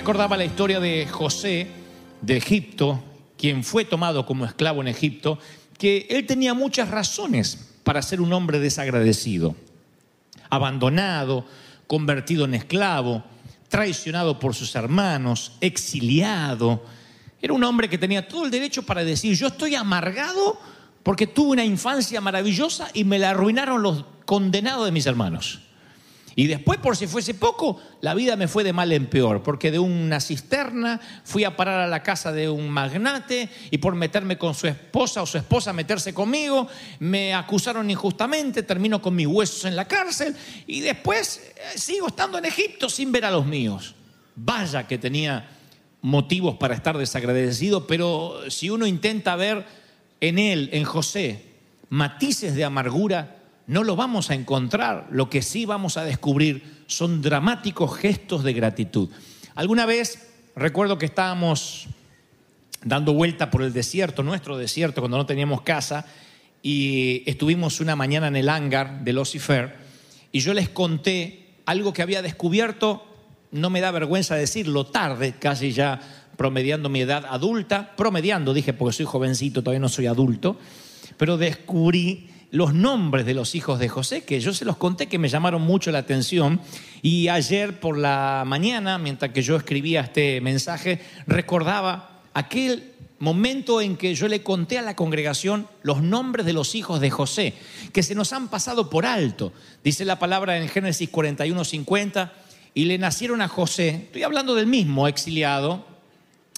recordaba la historia de José de Egipto, quien fue tomado como esclavo en Egipto, que él tenía muchas razones para ser un hombre desagradecido, abandonado, convertido en esclavo, traicionado por sus hermanos, exiliado. Era un hombre que tenía todo el derecho para decir, yo estoy amargado porque tuve una infancia maravillosa y me la arruinaron los condenados de mis hermanos. Y después, por si fuese poco, la vida me fue de mal en peor, porque de una cisterna fui a parar a la casa de un magnate y por meterme con su esposa o su esposa meterse conmigo, me acusaron injustamente, termino con mis huesos en la cárcel y después eh, sigo estando en Egipto sin ver a los míos. Vaya que tenía motivos para estar desagradecido, pero si uno intenta ver en él, en José, matices de amargura, no lo vamos a encontrar. Lo que sí vamos a descubrir son dramáticos gestos de gratitud. Alguna vez recuerdo que estábamos dando vuelta por el desierto, nuestro desierto, cuando no teníamos casa, y estuvimos una mañana en el hangar de Lucifer, y yo les conté algo que había descubierto, no me da vergüenza decirlo, tarde, casi ya promediando mi edad adulta, promediando, dije, porque soy jovencito, todavía no soy adulto, pero descubrí los nombres de los hijos de José, que yo se los conté que me llamaron mucho la atención. Y ayer por la mañana, mientras que yo escribía este mensaje, recordaba aquel momento en que yo le conté a la congregación los nombres de los hijos de José, que se nos han pasado por alto. Dice la palabra en Génesis 41, 50, y le nacieron a José, estoy hablando del mismo exiliado,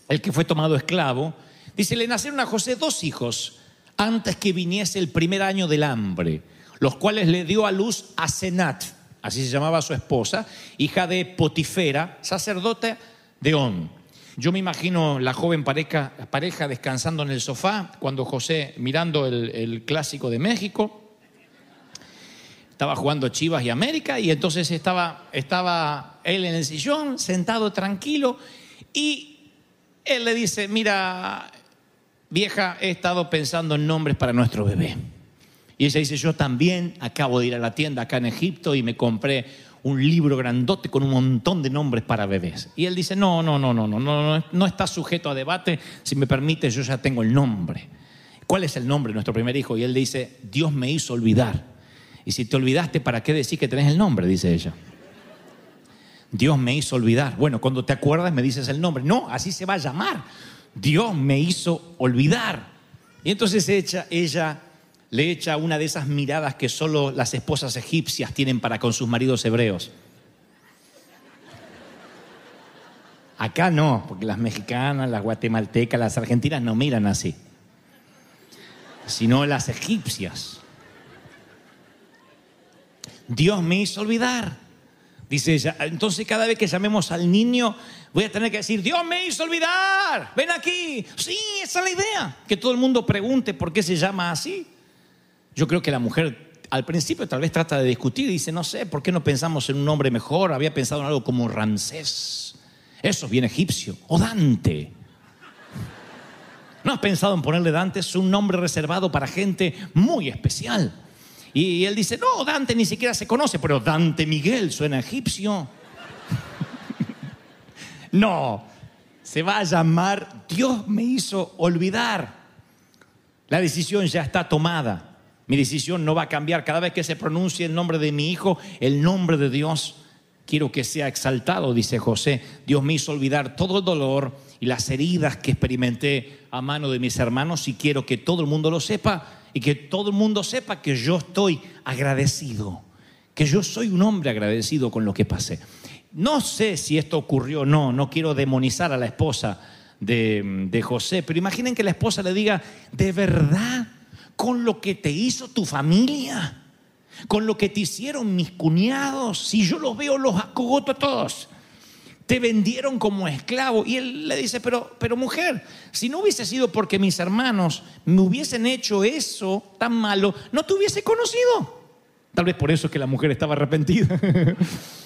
el que fue tomado esclavo, dice, le nacieron a José dos hijos antes que viniese el primer año del hambre, los cuales le dio a luz a Senat, así se llamaba su esposa, hija de Potifera, sacerdote de On. Yo me imagino la joven pareja, pareja descansando en el sofá cuando José, mirando el, el clásico de México, estaba jugando Chivas y América y entonces estaba, estaba él en el sillón, sentado tranquilo y él le dice, mira, vieja, he estado pensando en nombres para nuestro bebé. Y ella dice, yo también acabo de ir a la tienda acá en Egipto y me compré un libro grandote con un montón de nombres para bebés. Y él dice, no, no, no, no, no, no, no está sujeto a debate. Si me permite, yo ya tengo el nombre. ¿Cuál es el nombre de nuestro primer hijo? Y él dice, Dios me hizo olvidar. Y si te olvidaste, ¿para qué decir que tenés el nombre? Dice ella. Dios me hizo olvidar. Bueno, cuando te acuerdas me dices el nombre. No, así se va a llamar. Dios me hizo olvidar. Y entonces ella, ella le echa una de esas miradas que solo las esposas egipcias tienen para con sus maridos hebreos. Acá no, porque las mexicanas, las guatemaltecas, las argentinas no miran así, sino las egipcias. Dios me hizo olvidar. Dice ella, entonces cada vez que llamemos al niño voy a tener que decir, Dios me hizo olvidar, ven aquí. Sí, esa es la idea, que todo el mundo pregunte por qué se llama así. Yo creo que la mujer al principio tal vez trata de discutir y dice, no sé, ¿por qué no pensamos en un nombre mejor? Había pensado en algo como Ramsés. Eso es bien egipcio. O Dante. ¿No has pensado en ponerle Dante? Es un nombre reservado para gente muy especial. Y él dice, no, Dante ni siquiera se conoce, pero Dante Miguel suena egipcio. No, se va a llamar Dios me hizo olvidar. La decisión ya está tomada. Mi decisión no va a cambiar. Cada vez que se pronuncie el nombre de mi hijo, el nombre de Dios, quiero que sea exaltado, dice José. Dios me hizo olvidar todo el dolor y las heridas que experimenté a mano de mis hermanos y quiero que todo el mundo lo sepa y que todo el mundo sepa que yo estoy agradecido, que yo soy un hombre agradecido con lo que pasé. No sé si esto ocurrió o no, no quiero demonizar a la esposa de, de José, pero imaginen que la esposa le diga, ¿de verdad? con lo que te hizo tu familia, con lo que te hicieron mis cuñados, si yo los veo, los acogoto a todos. te vendieron como esclavo. Y él le dice, pero, pero mujer, si no hubiese sido porque mis hermanos me hubiesen hecho eso tan malo, no te hubiese conocido. Tal vez por eso es que la mujer estaba arrepentida.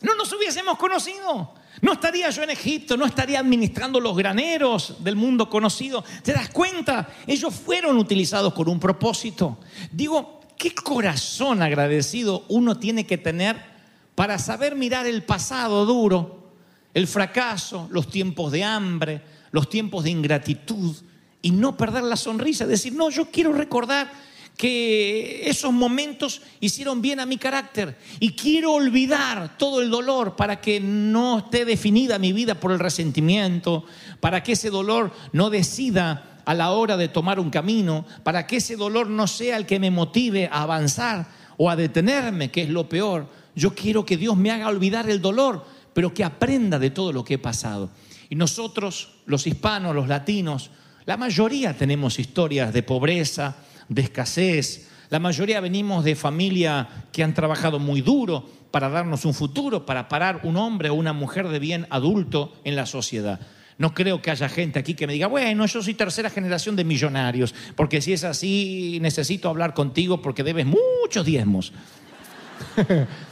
no nos hubiésemos conocido. No estaría yo en Egipto, no estaría administrando los graneros del mundo conocido. ¿Te das cuenta? Ellos fueron utilizados con un propósito. Digo, ¿qué corazón agradecido uno tiene que tener para saber mirar el pasado duro, el fracaso, los tiempos de hambre, los tiempos de ingratitud y no perder la sonrisa? Decir, no, yo quiero recordar que esos momentos hicieron bien a mi carácter y quiero olvidar todo el dolor para que no esté definida mi vida por el resentimiento, para que ese dolor no decida a la hora de tomar un camino, para que ese dolor no sea el que me motive a avanzar o a detenerme, que es lo peor. Yo quiero que Dios me haga olvidar el dolor, pero que aprenda de todo lo que he pasado. Y nosotros, los hispanos, los latinos, la mayoría tenemos historias de pobreza, de escasez. La mayoría venimos de familia que han trabajado muy duro para darnos un futuro, para parar un hombre o una mujer de bien adulto en la sociedad. No creo que haya gente aquí que me diga, bueno, yo soy tercera generación de millonarios, porque si es así, necesito hablar contigo porque debes muchos diezmos.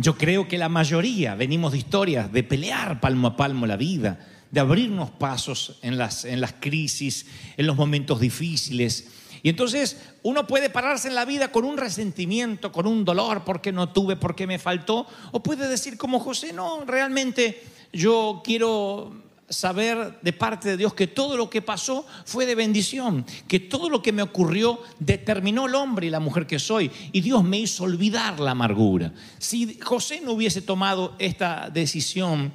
Yo creo que la mayoría venimos de historias de pelear palmo a palmo la vida, de abrirnos pasos en las, en las crisis, en los momentos difíciles. Y entonces uno puede pararse en la vida con un resentimiento, con un dolor, porque no tuve, porque me faltó, o puede decir como José, no, realmente yo quiero saber de parte de Dios que todo lo que pasó fue de bendición, que todo lo que me ocurrió determinó el hombre y la mujer que soy, y Dios me hizo olvidar la amargura. Si José no hubiese tomado esta decisión,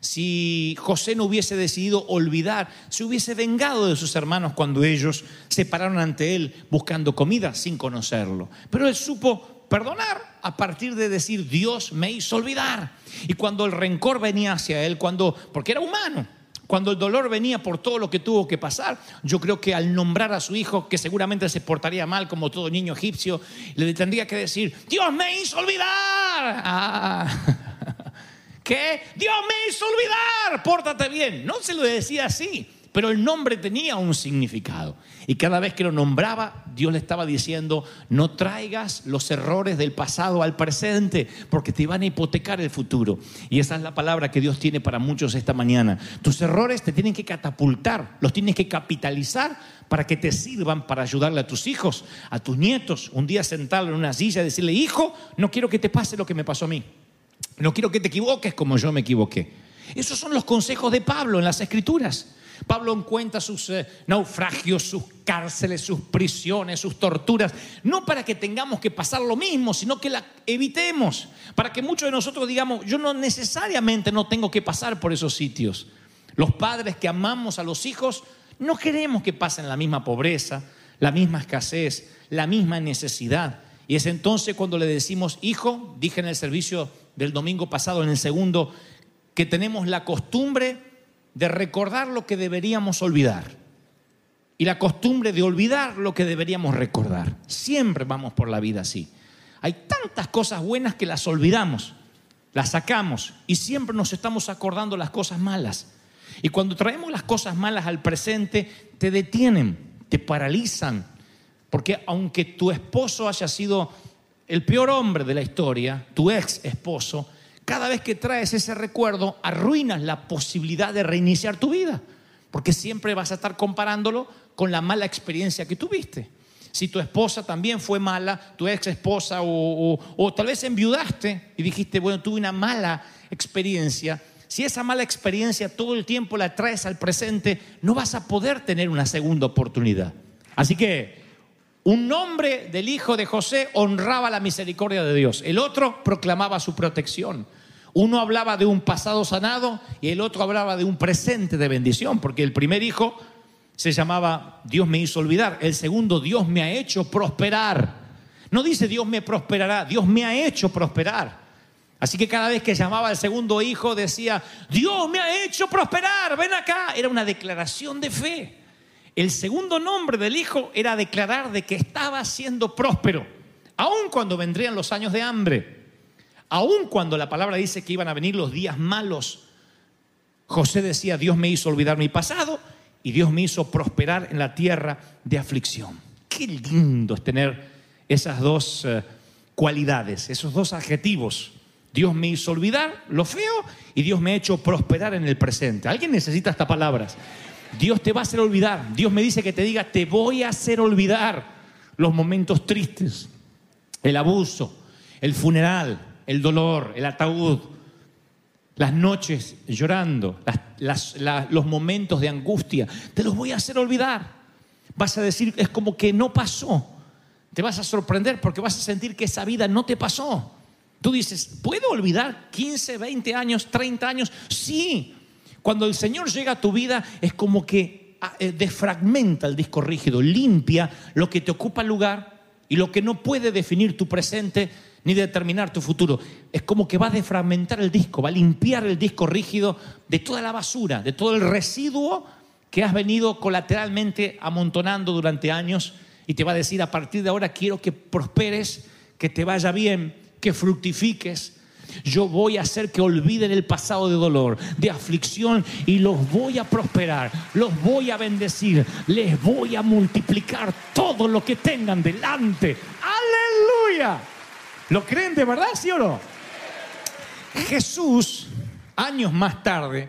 si José no hubiese decidido olvidar, se hubiese vengado de sus hermanos cuando ellos se pararon ante él buscando comida sin conocerlo. Pero él supo perdonar a partir de decir, Dios me hizo olvidar. Y cuando el rencor venía hacia él, cuando, porque era humano, cuando el dolor venía por todo lo que tuvo que pasar, yo creo que al nombrar a su hijo, que seguramente se portaría mal como todo niño egipcio, le tendría que decir, Dios me hizo olvidar. Ah. ¿Qué? Dios me hizo olvidar, pórtate bien. No se lo decía así, pero el nombre tenía un significado. Y cada vez que lo nombraba, Dios le estaba diciendo, no traigas los errores del pasado al presente, porque te van a hipotecar el futuro. Y esa es la palabra que Dios tiene para muchos esta mañana. Tus errores te tienen que catapultar, los tienes que capitalizar para que te sirvan para ayudarle a tus hijos, a tus nietos. Un día sentarlo en una silla y decirle, hijo, no quiero que te pase lo que me pasó a mí. No quiero que te equivoques como yo me equivoqué. Esos son los consejos de Pablo en las Escrituras. Pablo encuentra sus eh, naufragios, sus cárceles, sus prisiones, sus torturas, no para que tengamos que pasar lo mismo, sino que la evitemos, para que muchos de nosotros digamos, yo no necesariamente no tengo que pasar por esos sitios. Los padres que amamos a los hijos no queremos que pasen la misma pobreza, la misma escasez, la misma necesidad. Y es entonces cuando le decimos, hijo, dije en el servicio del domingo pasado, en el segundo, que tenemos la costumbre de recordar lo que deberíamos olvidar y la costumbre de olvidar lo que deberíamos recordar. Siempre vamos por la vida así. Hay tantas cosas buenas que las olvidamos, las sacamos y siempre nos estamos acordando las cosas malas. Y cuando traemos las cosas malas al presente, te detienen, te paralizan, porque aunque tu esposo haya sido el peor hombre de la historia, tu ex esposo, cada vez que traes ese recuerdo, arruinas la posibilidad de reiniciar tu vida, porque siempre vas a estar comparándolo con la mala experiencia que tuviste. Si tu esposa también fue mala, tu ex esposa, o, o tal vez enviudaste y dijiste, bueno, tuve una mala experiencia, si esa mala experiencia todo el tiempo la traes al presente, no vas a poder tener una segunda oportunidad. Así que un nombre del hijo de José honraba la misericordia de Dios, el otro proclamaba su protección. Uno hablaba de un pasado sanado y el otro hablaba de un presente de bendición, porque el primer hijo se llamaba Dios me hizo olvidar, el segundo Dios me ha hecho prosperar. No dice Dios me prosperará, Dios me ha hecho prosperar. Así que cada vez que llamaba al segundo hijo decía, Dios me ha hecho prosperar, ven acá. Era una declaración de fe. El segundo nombre del hijo era declarar de que estaba siendo próspero, aun cuando vendrían los años de hambre, Aun cuando la palabra dice que iban a venir los días malos, José decía, Dios me hizo olvidar mi pasado y Dios me hizo prosperar en la tierra de aflicción. Qué lindo es tener esas dos eh, cualidades, esos dos adjetivos. Dios me hizo olvidar lo feo y Dios me ha hecho prosperar en el presente. ¿Alguien necesita estas palabras? Dios te va a hacer olvidar. Dios me dice que te diga, te voy a hacer olvidar los momentos tristes, el abuso, el funeral, el dolor, el ataúd, las noches llorando, los momentos de angustia. Te los voy a hacer olvidar. Vas a decir, es como que no pasó. Te vas a sorprender porque vas a sentir que esa vida no te pasó. Tú dices, ¿puedo olvidar 15, 20 años, 30 años? Sí. Cuando el Señor llega a tu vida es como que ah, eh, desfragmenta el disco rígido, limpia lo que te ocupa lugar y lo que no puede definir tu presente ni determinar tu futuro. Es como que va a desfragmentar el disco, va a limpiar el disco rígido de toda la basura, de todo el residuo que has venido colateralmente amontonando durante años y te va a decir a partir de ahora quiero que prosperes, que te vaya bien, que fructifiques. Yo voy a hacer que olviden el pasado de dolor, de aflicción y los voy a prosperar, los voy a bendecir, les voy a multiplicar todo lo que tengan delante. Aleluya. ¿Lo creen de verdad, sí o no? Jesús, años más tarde,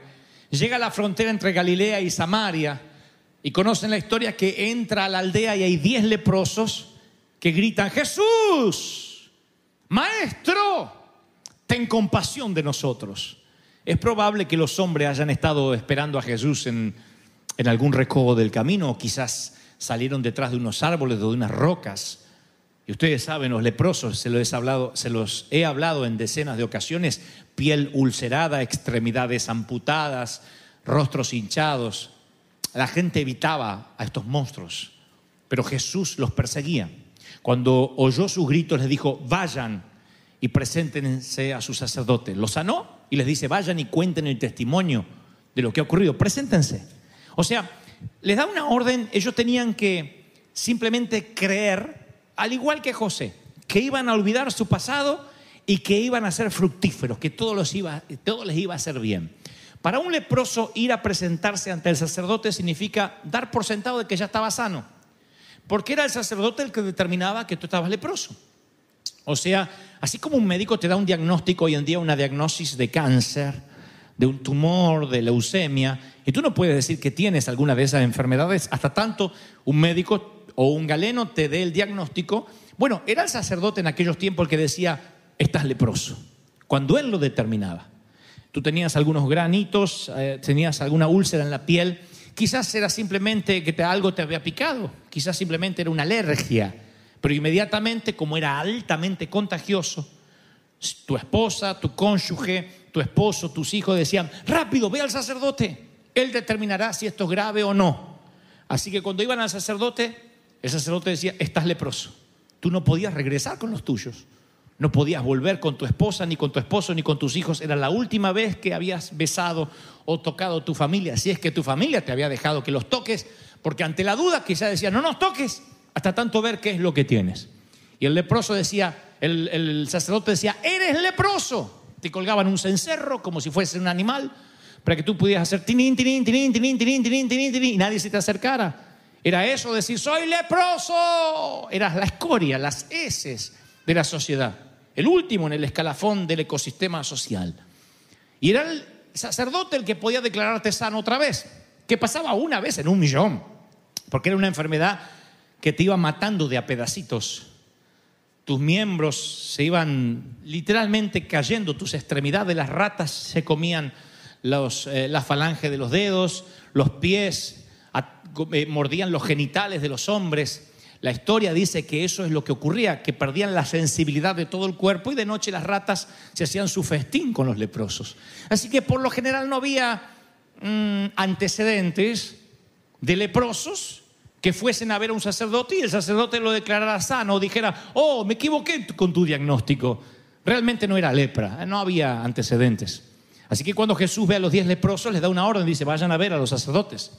llega a la frontera entre Galilea y Samaria y conocen la historia que entra a la aldea y hay diez leprosos que gritan, Jesús, maestro, ten compasión de nosotros. Es probable que los hombres hayan estado esperando a Jesús en, algún recodo del camino o quizás salieron detrás de unos árboles o de unas rocas. Y ustedes saben, los leprosos, se los, he hablado, se los he hablado en decenas de ocasiones, piel ulcerada, extremidades amputadas, rostros hinchados. La gente evitaba a estos monstruos, pero Jesús los perseguía. Cuando oyó sus gritos, les dijo, vayan y preséntense a su sacerdote. Los sanó y les dice, vayan y cuenten el testimonio de lo que ha ocurrido, preséntense. O sea, les da una orden, ellos tenían que simplemente creer al igual que José, que iban a olvidar su pasado y que iban a ser fructíferos, que todo, todo les iba a hacer bien. Para un leproso ir a presentarse ante el sacerdote significa dar por sentado de que ya estaba sano, porque era el sacerdote el que determinaba que tú estabas leproso. O sea, así como un médico te da un diagnóstico hoy en día, una diagnosis de cáncer, de un tumor, de leucemia, y tú no puedes decir que tienes alguna de esas enfermedades hasta tanto un médico o un galeno te dé el diagnóstico. Bueno, era el sacerdote en aquellos tiempos el que decía, estás leproso, cuando él lo determinaba. Tú tenías algunos granitos, eh, tenías alguna úlcera en la piel, quizás era simplemente que te, algo te había picado, quizás simplemente era una alergia, pero inmediatamente, como era altamente contagioso, tu esposa, tu cónyuge, tu esposo, tus hijos decían, rápido, ve al sacerdote, él determinará si esto es grave o no. Así que cuando iban al sacerdote, el sacerdote decía, estás leproso. Tú no podías regresar con los tuyos. No podías volver con tu esposa, ni con tu esposo, ni con tus hijos. Era la última vez que habías besado o tocado tu familia. Si es que tu familia te había dejado que los toques, porque ante la duda quizás decía, no nos toques, hasta tanto ver qué es lo que tienes. Y el leproso decía, el, sacerdote decía, eres leproso. Te colgaban un cencerro como si fuese un animal, para que tú pudieras hacer tinín, tinín, tinín, tinín, tinín, tinín, tinín, tinín, y nadie se te acercara. Era eso decir, soy leproso. Eras la escoria, las heces de la sociedad. El último en el escalafón del ecosistema social. Y era el sacerdote el que podía declararte sano otra vez, que pasaba una vez en un millón, porque era una enfermedad que te iba matando de a pedacitos. Tus miembros se iban literalmente cayendo, tus extremidades, las ratas se comían los, eh, la falange de los dedos, los pies, eh, mordían los genitales de los hombres. La historia dice que eso es lo que ocurría, que perdían la sensibilidad de todo el cuerpo y de noche las ratas se hacían su festín con los leprosos. Así que por lo general no había mm, antecedentes de leprosos que fuesen a ver a un sacerdote y el sacerdote lo declarara sano o dijera, oh, me equivoqué con tu diagnóstico. Realmente no era lepra, no había antecedentes. Así que cuando Jesús ve a los diez leprosos, les da una orden, dice, vayan a ver a los sacerdotes.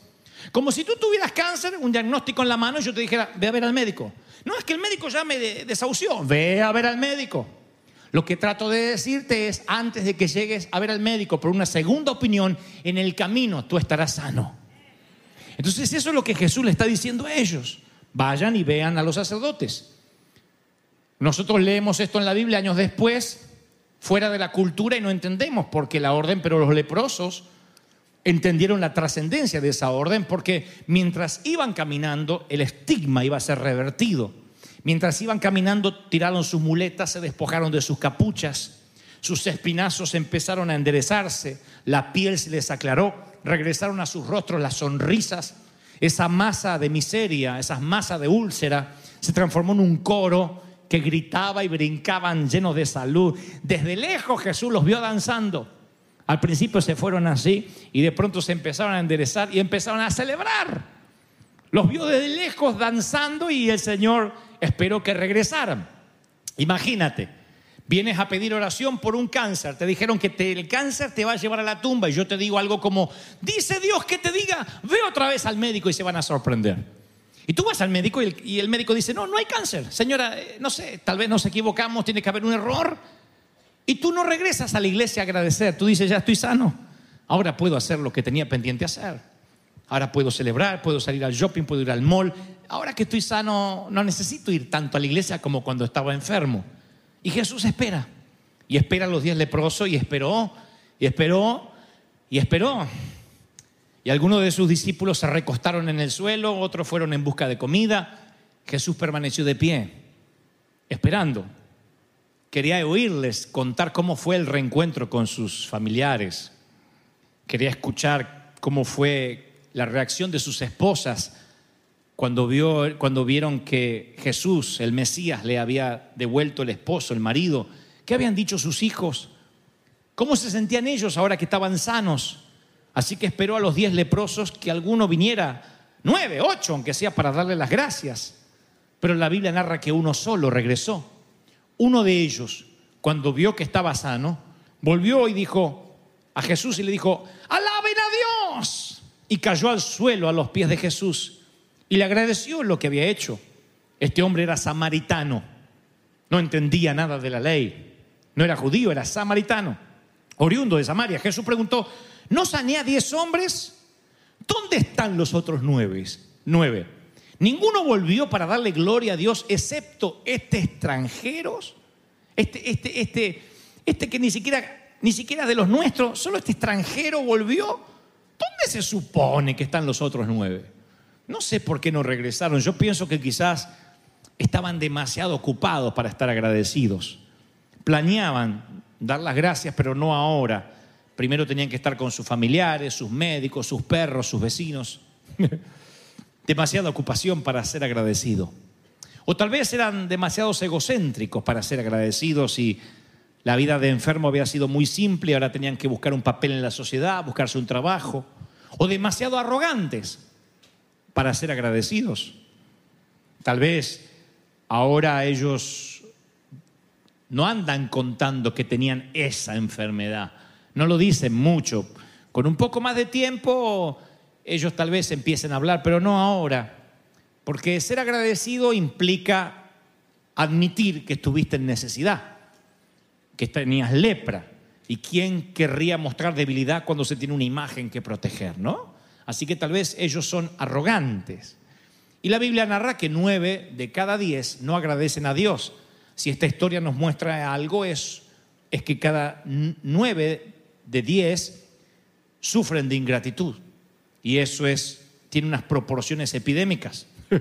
Como si tú tuvieras cáncer, un diagnóstico en la mano, y yo te dijera, ve a ver al médico. No es que el médico ya me desahució, ve a ver al médico. Lo que trato de decirte es, antes de que llegues a ver al médico por una segunda opinión, en el camino tú estarás sano. Entonces eso es lo que Jesús le está diciendo a ellos. Vayan y vean a los sacerdotes. Nosotros leemos esto en la Biblia años después, fuera de la cultura, y no entendemos por qué la orden, pero los leprosos entendieron la trascendencia de esa orden, porque mientras iban caminando, el estigma iba a ser revertido. Mientras iban caminando, tiraron sus muletas, se despojaron de sus capuchas, sus espinazos empezaron a enderezarse, la piel se les aclaró, regresaron a sus rostros las sonrisas, esa masa de miseria, esa masa de úlcera, se transformó en un coro que gritaba y brincaban llenos de salud. Desde lejos Jesús los vio danzando. Al principio se fueron así y de pronto se empezaron a enderezar y empezaron a celebrar. Los vio desde lejos danzando y el Señor esperó que regresaran. Imagínate, vienes a pedir oración por un cáncer, te dijeron que te- el cáncer te va a llevar a la tumba y yo te digo algo como, dice Dios que te diga, ve otra vez al médico y se van a sorprender. Y tú vas al médico y el, y el médico dice, no, no hay cáncer. Señora, eh, no sé, tal vez nos equivocamos, tiene que haber un error. Y tú no regresas a la iglesia a agradecer, tú dices, ya estoy sano, ahora puedo hacer lo que tenía pendiente hacer. Ahora puedo celebrar, puedo salir al shopping, puedo ir al mall. Ahora que estoy sano, no necesito ir tanto a la iglesia como cuando estaba enfermo. Y Jesús espera. Y espera a los diez leprosos y esperó, y esperó, y esperó. Y algunos de sus discípulos se recostaron en el suelo, otros fueron en busca de comida. Jesús permaneció de pie, esperando. Quería oírles contar cómo fue el reencuentro con sus familiares. Quería escuchar cómo fue la reacción de sus esposas cuando, vio, cuando vieron que Jesús, el Mesías, le había devuelto el esposo, el marido. ¿Qué habían dicho sus hijos? ¿Cómo se sentían ellos ahora que estaban sanos? Así que esperó a los diez leprosos que alguno viniera, nueve, ocho, aunque sea para darle las gracias. Pero la Biblia narra que uno solo regresó. Uno de ellos, cuando vio que estaba sano, volvió y dijo a Jesús y le dijo, alaben a Dios. Y cayó al suelo a los pies de Jesús y le agradeció lo que había hecho. Este hombre era samaritano, no entendía nada de la ley, no era judío, era samaritano, oriundo de Samaria. Jesús preguntó, ¿no sané a diez hombres? ¿Dónde están los otros nueve? Nueve. Ninguno volvió para darle gloria a Dios excepto este extranjero, este, este, este, este que ni siquiera, ni siquiera de los nuestros, solo este extranjero volvió. ¿Dónde se supone que están los otros nueve? No sé por qué no regresaron. Yo pienso que quizás estaban demasiado ocupados para estar agradecidos. Planeaban dar las gracias, pero no ahora. Primero tenían que estar con sus familiares, sus médicos, sus perros, sus vecinos. demasiada ocupación para ser agradecido. O tal vez eran demasiados egocéntricos para ser agradecidos y la vida de enfermo había sido muy simple ahora tenían que buscar un papel en la sociedad, buscarse un trabajo. O demasiado arrogantes para ser agradecidos. Tal vez ahora ellos no andan contando que tenían esa enfermedad. No lo dicen mucho. Con un poco más de tiempo ellos tal vez empiecen a hablar, pero no ahora. Porque ser agradecido implica admitir que estuviste en necesidad, que tenías lepra. ¿Y quién querría mostrar debilidad cuando se tiene una imagen que proteger, no? Así que tal vez ellos son arrogantes. Y la Biblia narra que nueve de cada diez no agradecen a Dios. Si esta historia nos muestra algo es, es que cada nueve de diez sufren de ingratitud. Y eso es, tiene unas proporciones epidémicas.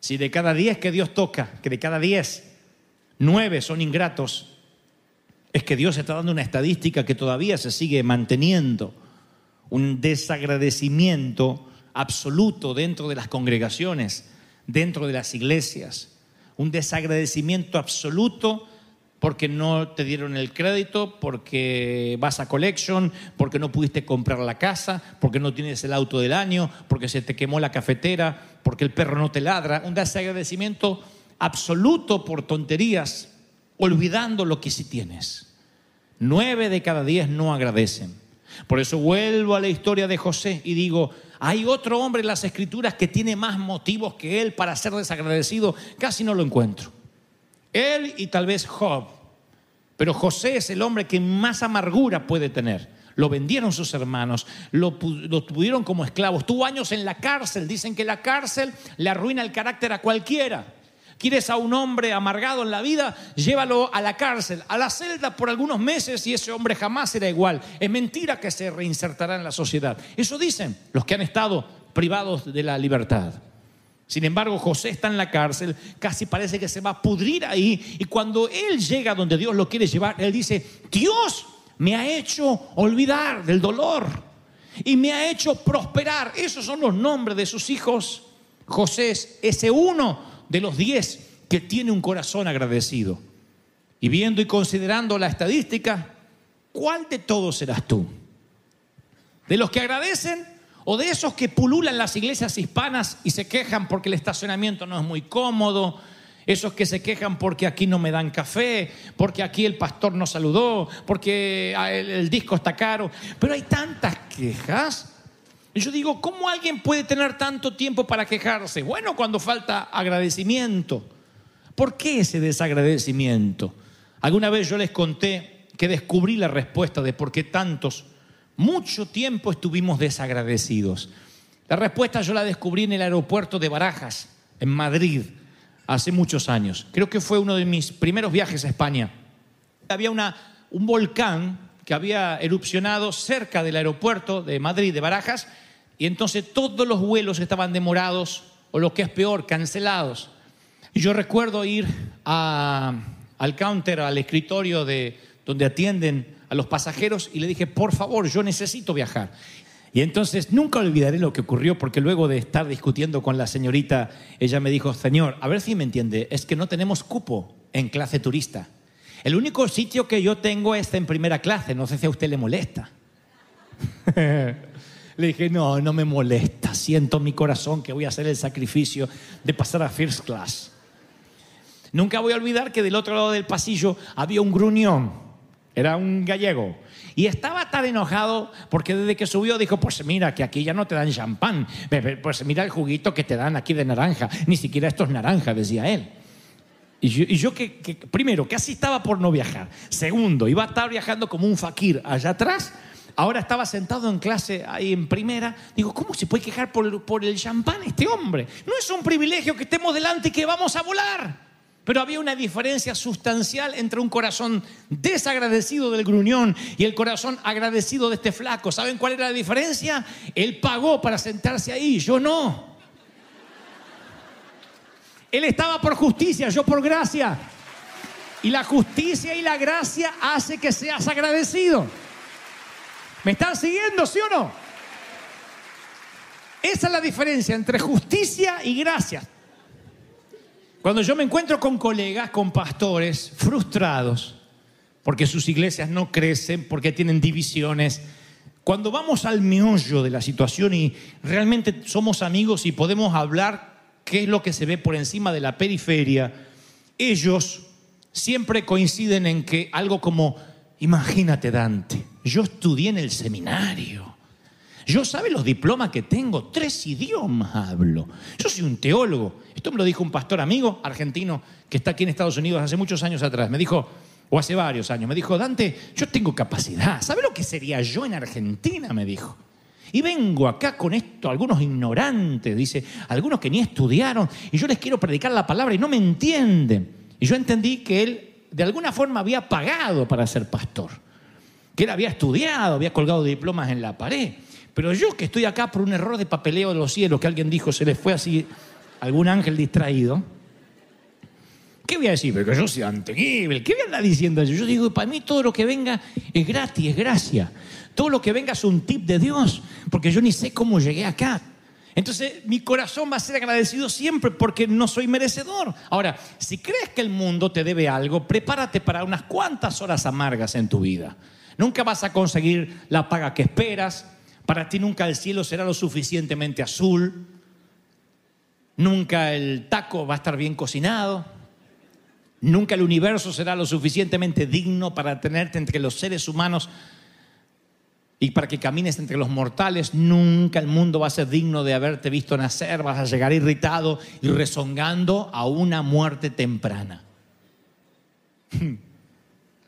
si de cada diez que Dios toca, que de cada diez, nueve son ingratos, es que Dios está dando una estadística que todavía se sigue manteniendo. Un desagradecimiento absoluto dentro de las congregaciones, dentro de las iglesias. Un desagradecimiento absoluto porque no te dieron el crédito, porque vas a collection, porque no pudiste comprar la casa, porque no tienes el auto del año, porque se te quemó la cafetera, porque el perro no te ladra. Un desagradecimiento absoluto por tonterías, olvidando lo que sí tienes. Nueve de cada diez no agradecen. Por eso vuelvo a la historia de José y digo, hay otro hombre en las escrituras que tiene más motivos que él para ser desagradecido. Casi no lo encuentro. Él y tal vez Job. Pero José es el hombre que más amargura puede tener. Lo vendieron sus hermanos, lo, lo tuvieron como esclavo. Estuvo años en la cárcel. Dicen que la cárcel le arruina el carácter a cualquiera. ¿Quieres a un hombre amargado en la vida? Llévalo a la cárcel, a la celda por algunos meses y ese hombre jamás será igual. Es mentira que se reinsertará en la sociedad. Eso dicen los que han estado privados de la libertad. Sin embargo, José está en la cárcel, casi parece que se va a pudrir ahí. Y cuando él llega donde Dios lo quiere llevar, él dice, Dios me ha hecho olvidar del dolor y me ha hecho prosperar. Esos son los nombres de sus hijos. José es ese uno de los diez que tiene un corazón agradecido. Y viendo y considerando la estadística, ¿cuál de todos serás tú? ¿De los que agradecen o de esos que pululan las iglesias hispanas y se quejan porque el estacionamiento no es muy cómodo? Esos que se quejan porque aquí no me dan café, porque aquí el pastor no saludó, porque ah, el, el disco está caro. Pero hay tantas quejas. Yo digo, ¿cómo alguien puede tener tanto tiempo para quejarse? Bueno, cuando falta agradecimiento. ¿Por qué ese desagradecimiento? Alguna vez yo les conté que descubrí la respuesta de por qué tantos, mucho tiempo estuvimos desagradecidos. La respuesta yo la descubrí en el aeropuerto de Barajas, en Madrid, hace muchos años. Creo que fue uno de mis primeros viajes a España. Había una, un volcán que había erupcionado cerca del aeropuerto de Madrid, de Barajas, y entonces todos los vuelos estaban demorados, o lo que es peor, cancelados. Yo recuerdo ir al counter, al escritorio de, donde atienden a los pasajeros y le dije, por favor, yo necesito viajar. Y entonces nunca olvidaré lo que ocurrió porque luego de estar discutiendo con la señorita, ella me dijo, señor, a ver si me entiende, es que no tenemos cupo en clase turista. El único sitio que yo tengo es en primera clase, no sé si a usted le molesta. Le dije, no, no me molesta. Siento en mi corazón que voy a hacer el sacrificio de pasar a first class. Nunca voy a olvidar que del otro lado del pasillo había un gruñón. Era un gallego. Y estaba tan enojado porque desde que subió dijo, pues mira, que aquí ya no te dan champán. Pues mira el juguito que te dan aquí de naranja. Ni siquiera esto es naranja, decía él. Y yo, y yo que, que, primero, casi estaba por no viajar. Segundo, iba a estar viajando como un fakir allá atrás. Ahora estaba sentado en clase ahí en primera. Digo, ¿cómo se puede quejar por, por el champán este hombre? No es un privilegio que estemos delante y que vamos a volar. Pero había una diferencia sustancial entre un corazón desagradecido del gruñón y el corazón agradecido de este flaco. ¿Saben cuál era la diferencia? Él pagó para sentarse ahí, yo no. Él estaba por justicia, yo por gracia. Y la justicia y la gracia hace que seas agradecido. ¿Me están siguiendo, sí o no? Esa es la diferencia entre justicia y gracia. Cuando yo me encuentro con colegas, con pastores frustrados, porque sus iglesias no crecen, porque tienen divisiones, cuando vamos al meollo de la situación y realmente somos amigos y podemos hablar qué es lo que se ve por encima de la periferia, ellos siempre coinciden en que algo como, imagínate Dante, yo estudié en el seminario. Yo sabe los diplomas que tengo, tres idiomas hablo. Yo soy un teólogo. Esto me lo dijo un pastor amigo argentino que está aquí en Estados Unidos hace muchos años atrás. Me dijo, o hace varios años, me dijo, Dante, yo tengo capacidad. ¿Sabe lo que sería yo en Argentina? Me dijo. Y vengo acá con esto, algunos ignorantes, dice, algunos que ni estudiaron, y yo les quiero predicar la palabra y no me entienden. Y yo entendí que él de alguna forma había pagado para ser pastor, que él había estudiado, había colgado diplomas en la pared. Pero yo que estoy acá por un error de papeleo de los cielos, que alguien dijo, se le fue así algún ángel distraído, ¿qué voy a decir? Pero yo soy anteguible, ¿qué voy a andar diciendo yo? Yo digo, para mí todo lo que venga es gratis, es gracia. Todo lo que venga es un tip de Dios, porque yo ni sé cómo llegué acá. Entonces mi corazón va a ser agradecido siempre porque no soy merecedor. Ahora, si crees que el mundo te debe algo, prepárate para unas cuantas horas amargas en tu vida. Nunca vas a conseguir la paga que esperas. Para ti nunca el cielo será lo suficientemente azul. Nunca el taco va a estar bien cocinado. Nunca el universo será lo suficientemente digno para tenerte entre los seres humanos y para que camines entre los mortales. Nunca el mundo va a ser digno de haberte visto nacer. Vas a llegar irritado y rezongando a una muerte temprana.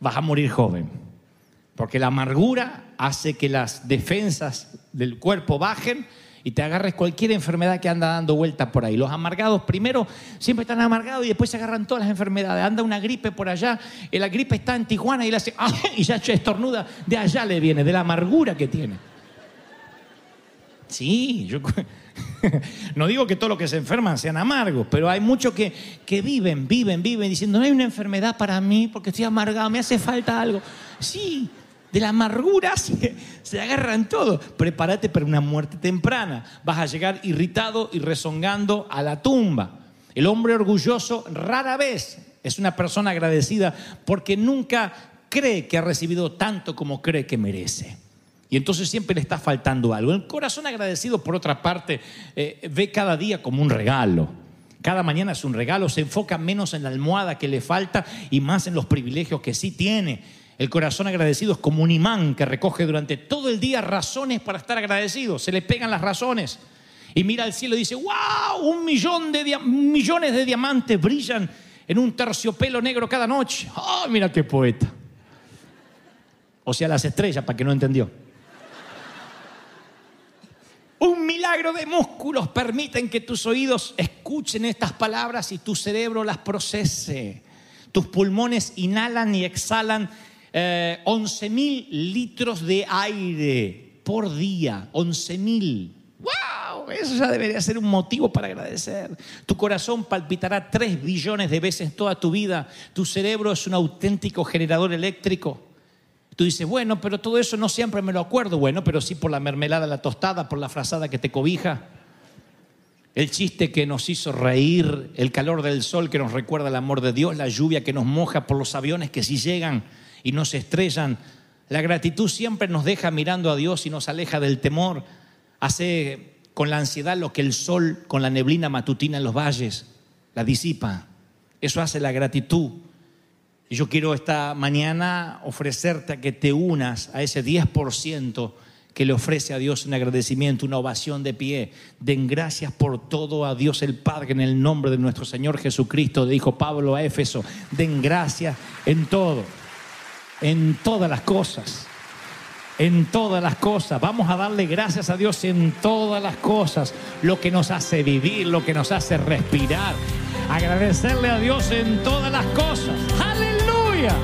vas a morir joven. Porque la amargura hace que las defensas del cuerpo bajen y te agarres cualquier enfermedad que anda dando vuelta por ahí. Los amargados primero siempre están amargados y después se agarran todas las enfermedades. Anda una gripe por allá, y la gripe está en Tijuana y le hace ¡ah! y ya estornuda, de allá le viene, de la amargura que tiene. Sí, yo no digo que todos los que se enferman sean amargos, pero hay muchos que, que viven, viven, viven diciendo, no hay una enfermedad para mí porque estoy amargado, me hace falta algo. Sí, de la amargura se, agarran todo. Prepárate para una muerte temprana. Vas a llegar irritado y rezongando a la tumba. El hombre orgulloso rara vez es una persona agradecida porque nunca cree que ha recibido tanto como cree que merece. Y entonces siempre le está faltando algo. El corazón agradecido, por otra parte, eh, ve cada día como un regalo. Cada mañana es un regalo, se enfoca menos en la almohada que le falta y más en los privilegios que sí tiene. El corazón agradecido es como un imán que recoge durante todo el día razones para estar agradecido. Se le pegan las razones. Y mira al cielo y dice, wow, un millón de millones de diamantes brillan en un terciopelo negro cada noche. ¡Oh, mira qué poeta! O sea, las estrellas, para que no entendió. Un milagro de músculos permiten que tus oídos escuchen estas palabras y tu cerebro las procese. Tus pulmones inhalan y exhalan eh, 11 mil litros de aire por día. 11 mil. ¡Wow! Eso ya debería ser un motivo para agradecer. Tu corazón palpitará 3 billones de veces toda tu vida. Tu cerebro es un auténtico generador eléctrico. Tú dices, bueno, pero todo eso no siempre me lo acuerdo. Bueno, pero sí por la mermelada, la tostada, por la frazada que te cobija. El chiste que nos hizo reír, el calor del sol que nos recuerda el amor de Dios, la lluvia que nos moja por los aviones que sí llegan y nos estrellan. La gratitud siempre nos deja mirando a Dios y nos aleja del temor. Hace con la ansiedad lo que el sol con la neblina matutina en los valles la disipa. Eso hace la gratitud. Y yo quiero esta mañana ofrecerte a que te unas a ese 10% que le ofrece a Dios un agradecimiento, una ovación de pie. Den gracias por todo a Dios el Padre en el nombre de nuestro Señor Jesucristo, dijo Pablo a Éfeso. Den gracias en todo, en todas las cosas. En todas las cosas. Vamos a darle gracias a Dios en todas las cosas. Lo que nos hace vivir, lo que nos hace respirar. Agradecerle a Dios en todas las cosas. Aleluya.